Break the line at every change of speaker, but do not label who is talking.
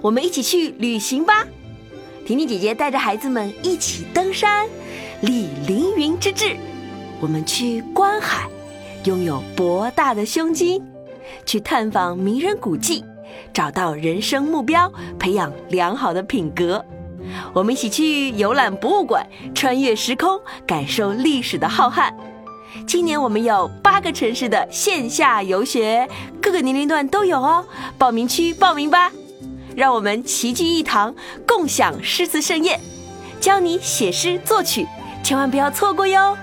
我们一起去旅行吧！婷婷姐姐带着孩子们一起登山，立凌云之志。我们去观海，拥有博大的胸襟；去探访名人古迹，找到人生目标，培养良好的品格。我们一起去游览博物馆，穿越时空，感受历史的浩瀚。今年我们有八个城市的线下游学，各个年龄段都有哦。报名区报名吧，让我们齐聚一堂，共享诗词盛宴，教你写诗作曲，千万不要错过哟。